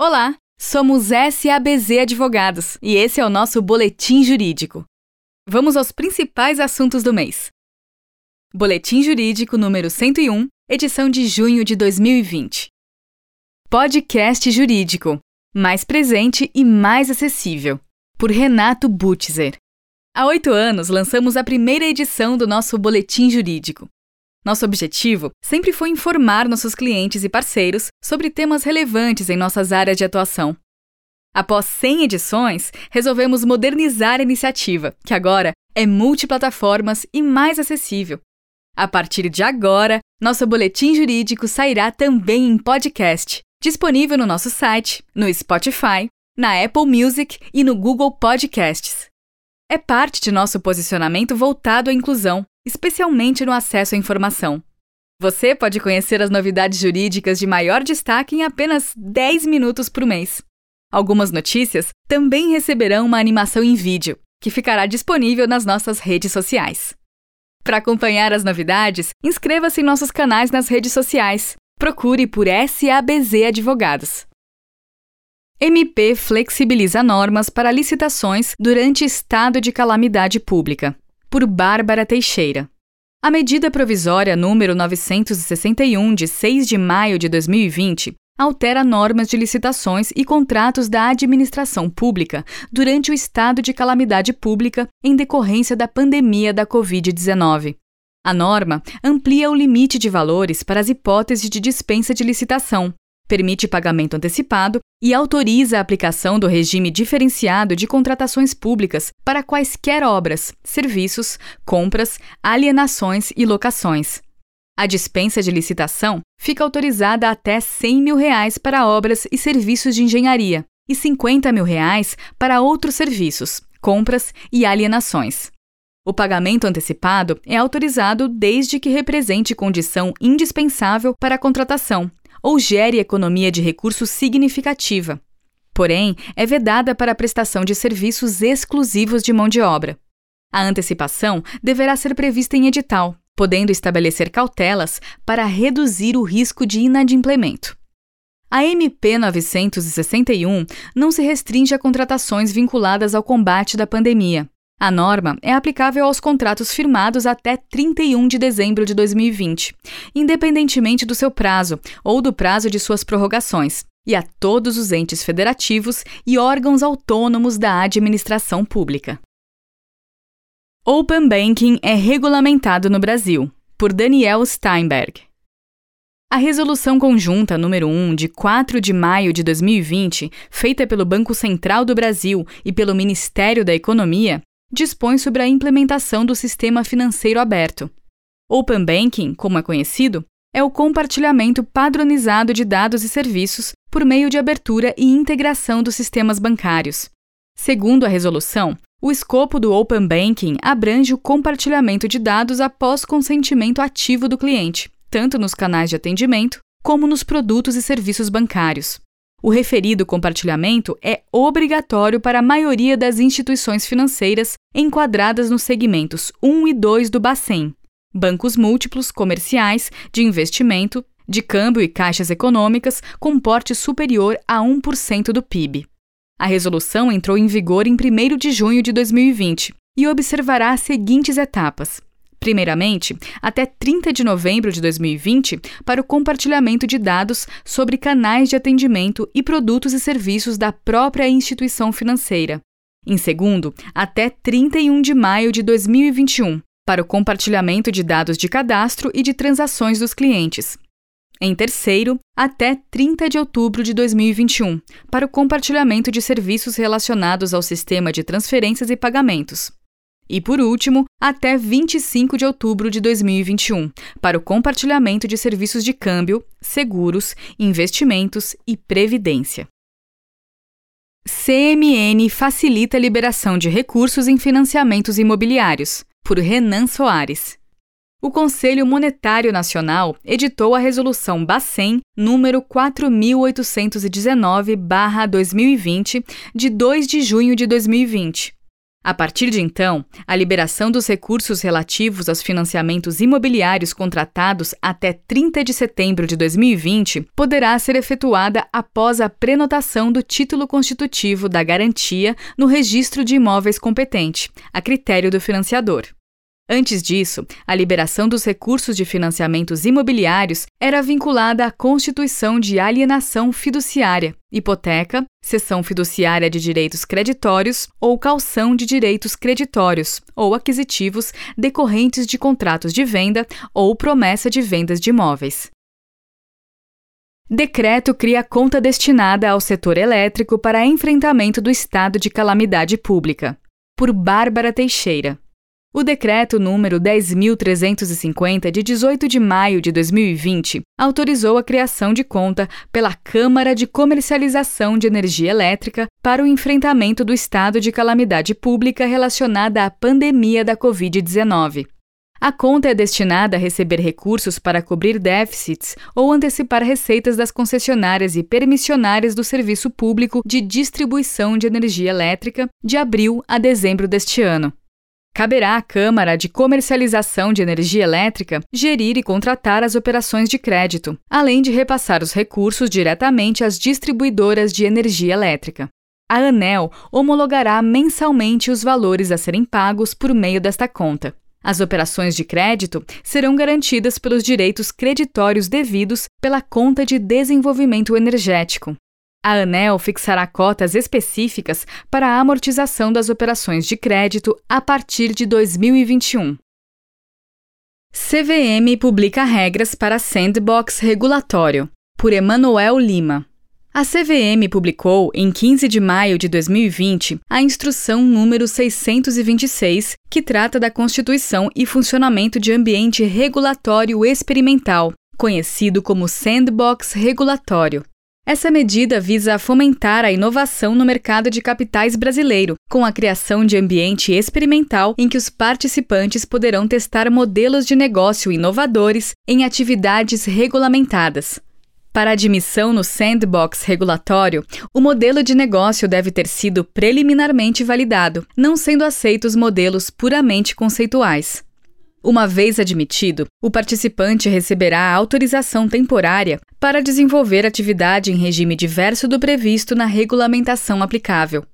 Olá, somos SABZ Advogados e esse é o nosso Boletim Jurídico. Vamos aos principais assuntos do mês. Boletim Jurídico número 101, edição de junho de 2020. Podcast Jurídico mais presente e mais acessível, por Renato Butzer. Há oito anos lançamos a primeira edição do nosso Boletim Jurídico. Nosso objetivo sempre foi informar nossos clientes e parceiros sobre temas relevantes em nossas áreas de atuação. Após 100 edições, resolvemos modernizar a iniciativa, que agora é multiplataformas e mais acessível. A partir de agora, nosso boletim jurídico sairá também em podcast, disponível no nosso site, no Spotify, na Apple Music e no Google Podcasts. É parte de nosso posicionamento voltado à inclusão, especialmente no acesso à informação. Você pode conhecer as novidades jurídicas de maior destaque em apenas 10 minutos por mês. Algumas notícias também receberão uma animação em vídeo, que ficará disponível nas nossas redes sociais. Para acompanhar as novidades, inscreva-se em nossos canais nas redes sociais. Procure por SABZ Advogados. MP flexibiliza normas para licitações durante estado de calamidade pública por Bárbara Teixeira. A medida provisória número 961 de 6 de maio de 2020 altera normas de licitações e contratos da administração pública durante o estado de calamidade pública em decorrência da pandemia da Covid-19. A norma amplia o limite de valores para as hipóteses de dispensa de licitação, permite pagamento antecipado e autoriza a aplicação do regime diferenciado de contratações públicas para quaisquer obras, serviços, compras, alienações e locações. A dispensa de licitação fica autorizada até 100 mil reais para obras e serviços de engenharia e 50 mil reais para outros serviços, compras e alienações. O pagamento antecipado é autorizado desde que represente condição indispensável para a contratação ou gere economia de recursos significativa. Porém, é vedada para a prestação de serviços exclusivos de mão de obra. A antecipação deverá ser prevista em edital, podendo estabelecer cautelas para reduzir o risco de inadimplemento. A MP 961 não se restringe a contratações vinculadas ao combate da pandemia. A norma é aplicável aos contratos firmados até 31 de dezembro de 2020, independentemente do seu prazo ou do prazo de suas prorrogações, e a todos os entes federativos e órgãos autônomos da administração pública. Open Banking é regulamentado no Brasil, por Daniel Steinberg. A Resolução Conjunta número 1 de 4 de maio de 2020, feita pelo Banco Central do Brasil e pelo Ministério da Economia, dispõe sobre a implementação do sistema financeiro aberto. Open Banking, como é conhecido, é o compartilhamento padronizado de dados e serviços por meio de abertura e integração dos sistemas bancários. Segundo a resolução, o escopo do Open Banking abrange o compartilhamento de dados após consentimento ativo do cliente, tanto nos canais de atendimento como nos produtos e serviços bancários. O referido compartilhamento é obrigatório para a maioria das instituições financeiras enquadradas nos segmentos 1 e 2 do Bacen, bancos múltiplos, comerciais, de investimento, de câmbio e caixas econômicas com porte superior a 1% do PIB. A resolução entrou em vigor em 1 de junho de 2020 e observará as seguintes etapas: primeiramente, até 30 de novembro de 2020, para o compartilhamento de dados sobre canais de atendimento e produtos e serviços da própria instituição financeira. Em segundo, até 31 de maio de 2021, para o compartilhamento de dados de cadastro e de transações dos clientes. Em terceiro, até 30 de outubro de 2021, para o compartilhamento de serviços relacionados ao sistema de transferências e pagamentos. E por último, até 25 de outubro de 2021, para o compartilhamento de serviços de câmbio, seguros, investimentos e previdência. CMN facilita a liberação de recursos em financiamentos imobiliários, por Renan Soares. O Conselho Monetário Nacional editou a Resolução Bacen número 4819/2020, de 2 de junho de 2020 A partir de então, a liberação dos recursos relativos aos financiamentos imobiliários contratados até 30 de setembro de 2020 poderá ser efetuada após a prenotação do título constitutivo da garantia no registro de imóveis competente, a critério do financiador. Antes disso, a liberação dos recursos de financiamentos imobiliários era vinculada à constituição de alienação fiduciária, hipoteca, cessão fiduciária de direitos creditórios ou calção de direitos creditórios ou aquisitivos decorrentes de contratos de venda ou promessa de vendas de imóveis. Decreto cria conta destinada ao setor elétrico para enfrentamento do estado de calamidade pública. Por Bárbara Teixeira. O decreto número 10350 de 18 de maio de 2020 autorizou a criação de conta pela Câmara de Comercialização de Energia Elétrica para o enfrentamento do estado de calamidade pública relacionada à pandemia da COVID-19. A conta é destinada a receber recursos para cobrir déficits ou antecipar receitas das concessionárias e permissionárias do serviço público de distribuição de energia elétrica de abril a dezembro deste ano. Caberá à Câmara de Comercialização de Energia Elétrica gerir e contratar as operações de crédito, além de repassar os recursos diretamente às distribuidoras de energia elétrica. A ANEL homologará mensalmente os valores a serem pagos por meio desta conta. As operações de crédito serão garantidas pelos direitos creditórios devidos pela Conta de Desenvolvimento Energético, a ANEL fixará cotas específicas para a amortização das operações de crédito a partir de 2021. CVM publica regras para sandbox regulatório, por Emanuel Lima. A CVM publicou, em 15 de maio de 2020, a Instrução número 626, que trata da constituição e funcionamento de ambiente regulatório experimental, conhecido como sandbox regulatório. Essa medida visa fomentar a inovação no mercado de capitais brasileiro, com a criação de ambiente experimental em que os participantes poderão testar modelos de negócio inovadores em atividades regulamentadas. Para admissão no sandbox regulatório, o modelo de negócio deve ter sido preliminarmente validado, não sendo aceitos modelos puramente conceituais. Uma vez admitido, o participante receberá autorização temporária para desenvolver atividade em regime diverso do previsto na regulamentação aplicável.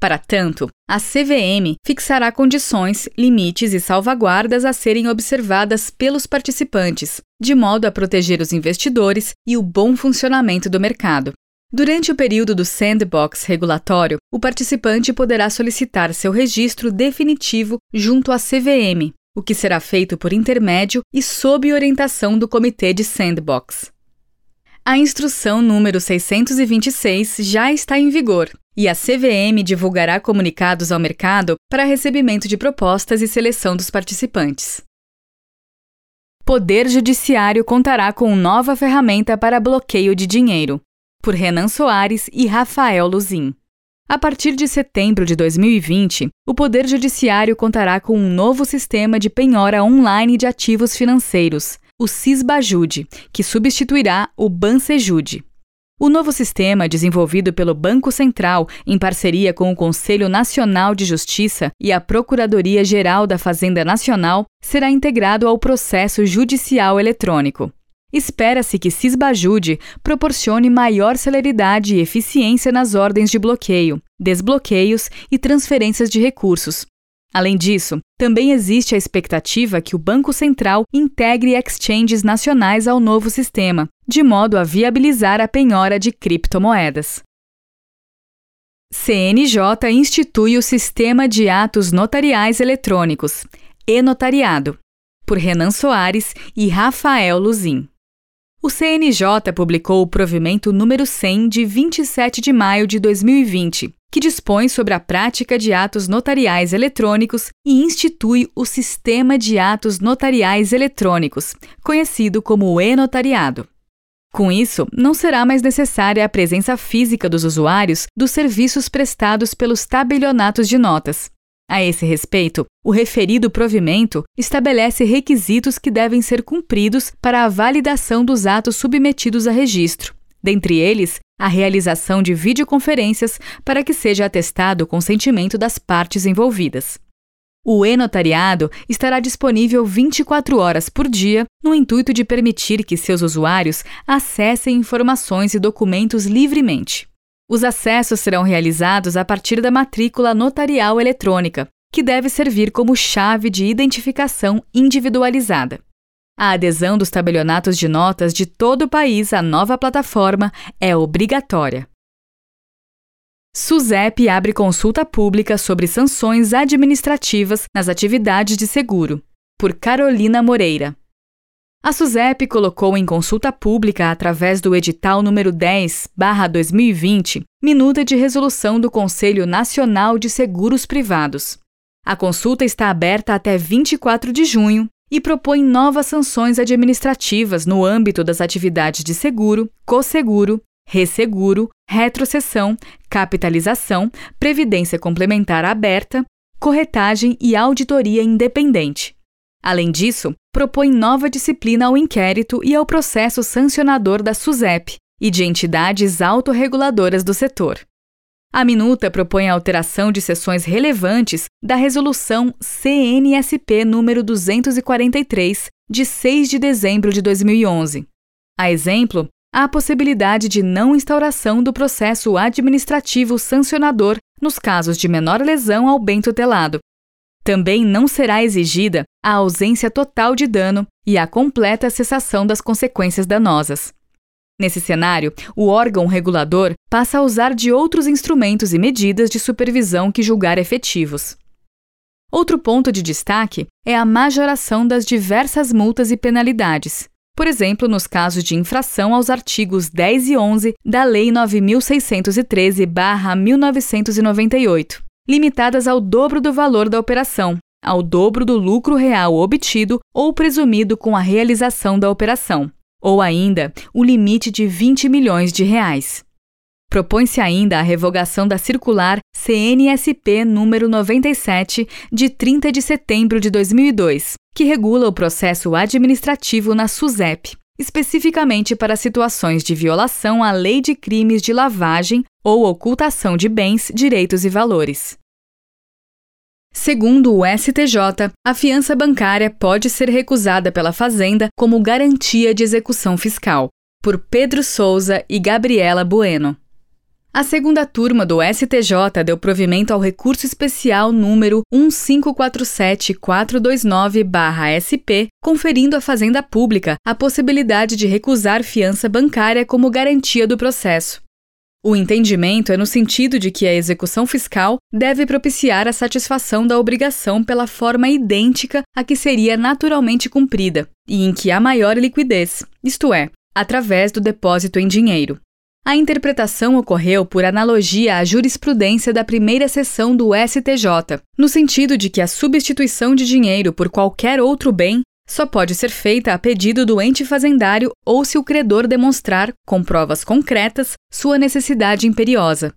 Para tanto, a CVM fixará condições, limites e salvaguardas a serem observadas pelos participantes, de modo a proteger os investidores e o bom funcionamento do mercado. Durante o período do sandbox regulatório, o participante poderá solicitar seu registro definitivo junto à CVM, o que será feito por intermédio e sob orientação do Comitê de Sandbox. A instrução número 626 já está em vigor e a CVM divulgará comunicados ao mercado para recebimento de propostas e seleção dos participantes. Poder Judiciário contará com nova ferramenta para bloqueio de dinheiro, por Renan Soares e Rafael Luzin. A partir de setembro de 2020, o Poder Judiciário contará com um novo sistema de penhora online de ativos financeiros, o Cisbajude, que substituirá o Bansejude. O novo sistema, desenvolvido pelo Banco Central em parceria com o Conselho Nacional de Justiça e a Procuradoria-Geral da Fazenda Nacional, será integrado ao processo judicial eletrônico. Espera-se que Cisbajude proporcione maior celeridade e eficiência nas ordens de bloqueio, desbloqueios e transferências de recursos. Além disso, também existe a expectativa que o Banco Central integre exchanges nacionais ao novo sistema, de modo a viabilizar a penhora de criptomoedas. CNJ institui o Sistema de Atos Notariais Eletrônicos, e-Notariado, por Renan Soares e Rafael Luzin. O CNJ publicou o provimento número 100 de 27 de maio de 2020, que dispõe sobre a prática de atos notariais eletrônicos e institui o Sistema de Atos Notariais Eletrônicos, conhecido como o e-notariado. Com isso, não será mais necessária a presença física dos usuários dos serviços prestados pelos tabelionatos de notas, a esse respeito, o referido provimento estabelece requisitos que devem ser cumpridos para a validação dos atos submetidos a registro. Dentre eles, a realização de videoconferências para que seja atestado o consentimento das partes envolvidas. O e-notariado estará disponível 24 horas por dia no intuito de permitir que seus usuários acessem informações e documentos livremente. Os acessos serão realizados a partir da matrícula notarial eletrônica, que deve servir como chave de identificação individualizada. A adesão dos tabelionatos de notas de todo o país à nova plataforma é obrigatória. SUSEP abre consulta pública sobre sanções administrativas nas atividades de seguro, por Carolina Moreira. A SUSEP colocou em consulta pública, através do edital número 10/2020, minuta de resolução do Conselho Nacional de Seguros Privados. A consulta está aberta até 24 de junho e propõe novas sanções administrativas no âmbito das atividades de seguro, co-seguro, resseguro, retrocessão, capitalização, previdência complementar aberta, corretagem e auditoria independente. Além disso, propõe nova disciplina ao inquérito e ao processo sancionador da SUSEP e de entidades autorreguladoras do setor. A minuta propõe a alteração de seções relevantes da Resolução CNSP número 243, de 6 de dezembro de 2011. A exemplo, há a possibilidade de não instauração do processo administrativo sancionador nos casos de menor lesão ao bem tutelado. Também não será exigida a ausência total de dano e a completa cessação das consequências danosas. Nesse cenário, o órgão regulador passa a usar de outros instrumentos e medidas de supervisão que julgar efetivos. Outro ponto de destaque é a majoração das diversas multas e penalidades, por exemplo, nos casos de infração aos artigos 10 e 11 da Lei 9613-1998, limitadas ao dobro do valor da operação, ao dobro do lucro real obtido ou presumido com a realização da operação, ou ainda o limite de 20 milhões de reais. Propõe-se ainda a revogação da circular CNSP número 97 de 30 de setembro de 2002, que regula o processo administrativo na SUSEP, especificamente para situações de violação à Lei de Crimes de Lavagem ou ocultação de bens, direitos e valores. Segundo o STJ, a fiança bancária pode ser recusada pela Fazenda como garantia de execução fiscal, por Pedro Souza e Gabriela Bueno. A segunda turma do STJ deu provimento ao recurso especial número 1547429-SP, conferindo à Fazenda Pública a possibilidade de recusar fiança bancária como garantia do processo. O entendimento é no sentido de que a execução fiscal deve propiciar a satisfação da obrigação pela forma idêntica a que seria naturalmente cumprida e em que há maior liquidez, isto é, através do depósito em dinheiro. A interpretação ocorreu por analogia à jurisprudência da primeira sessão do STJ, no sentido de que a substituição de dinheiro por qualquer outro bem só pode ser feita a pedido do ente fazendário ou se o credor demonstrar, com provas concretas, sua necessidade imperiosa.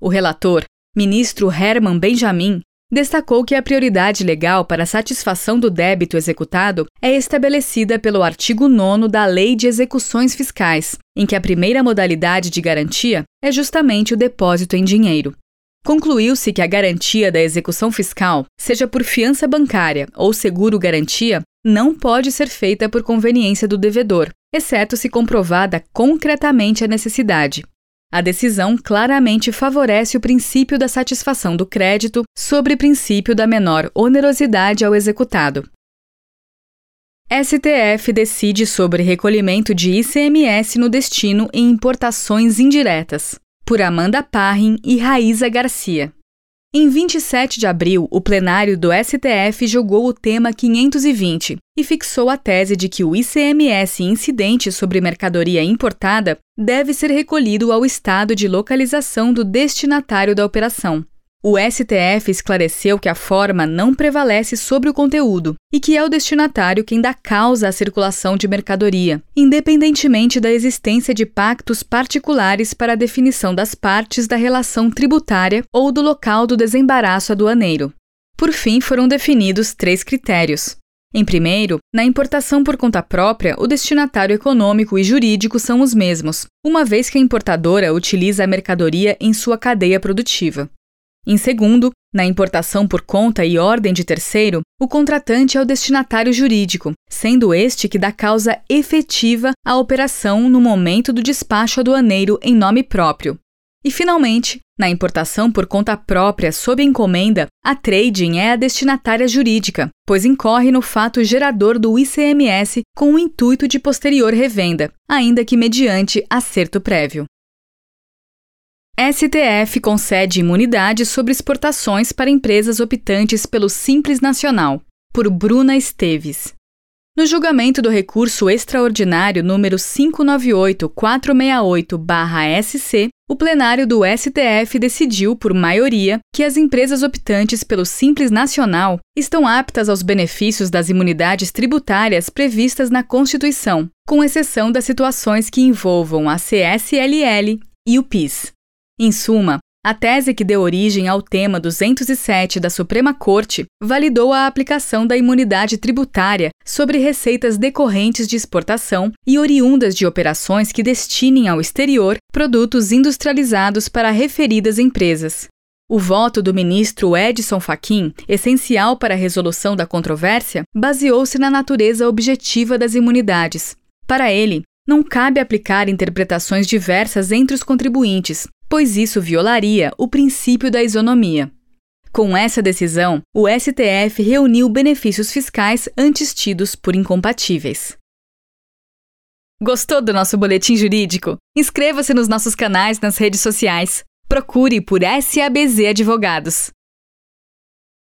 O relator, ministro Herman Benjamin, destacou que a prioridade legal para a satisfação do débito executado é estabelecida pelo artigo 9 da Lei de Execuções Fiscais, em que a primeira modalidade de garantia é justamente o depósito em dinheiro. Concluiu-se que a garantia da execução fiscal, seja por fiança bancária ou seguro-garantia, não pode ser feita por conveniência do devedor, exceto se comprovada concretamente a necessidade. A decisão claramente favorece o princípio da satisfação do crédito sobre o princípio da menor onerosidade ao executado. STF decide sobre recolhimento de ICMS no destino em importações indiretas por Amanda Parrin e Raíza Garcia. Em 27 de abril, o plenário do STF julgou o tema 520 e fixou a tese de que o ICMS incidente sobre mercadoria importada deve ser recolhido ao estado de localização do destinatário da operação. O STF esclareceu que a forma não prevalece sobre o conteúdo e que é o destinatário quem dá causa à circulação de mercadoria, independentemente da existência de pactos particulares para a definição das partes da relação tributária ou do local do desembaraço aduaneiro. Por fim, foram definidos três critérios: Em primeiro, na importação por conta própria, o destinatário econômico e jurídico são os mesmos, uma vez que a importadora utiliza a mercadoria em sua cadeia produtiva. Em segundo, na importação por conta e ordem de terceiro, o contratante é o destinatário jurídico, sendo este que dá causa efetiva à operação no momento do despacho aduaneiro em nome próprio. E, finalmente, na importação por conta própria sob encomenda, a trading é a destinatária jurídica, pois incorre no fato gerador do ICMS com o intuito de posterior revenda, ainda que mediante acerto prévio. STF concede imunidade sobre exportações para empresas optantes pelo Simples Nacional, por Bruna Esteves. No julgamento do recurso extraordinário número 598468-SC, o plenário do STF decidiu, por maioria, que as empresas optantes pelo Simples Nacional estão aptas aos benefícios das imunidades tributárias previstas na Constituição, com exceção das situações que envolvam a CSLL e o PIS. Em suma, a tese que deu origem ao tema 207 da Suprema Corte validou a aplicação da imunidade tributária sobre receitas decorrentes de exportação e oriundas de operações que destinem ao exterior produtos industrializados para referidas empresas. O voto do ministro Edson Fachin, essencial para a resolução da controvérsia, baseou-se na natureza objetiva das imunidades. Para ele, não cabe aplicar interpretações diversas entre os contribuintes, pois isso violaria o princípio da isonomia. Com essa decisão, o STF reuniu benefícios fiscais antes tidos por incompatíveis. Gostou do nosso boletim jurídico? Inscreva-se nos nossos canais nas redes sociais. Procure por SABZ Advogados.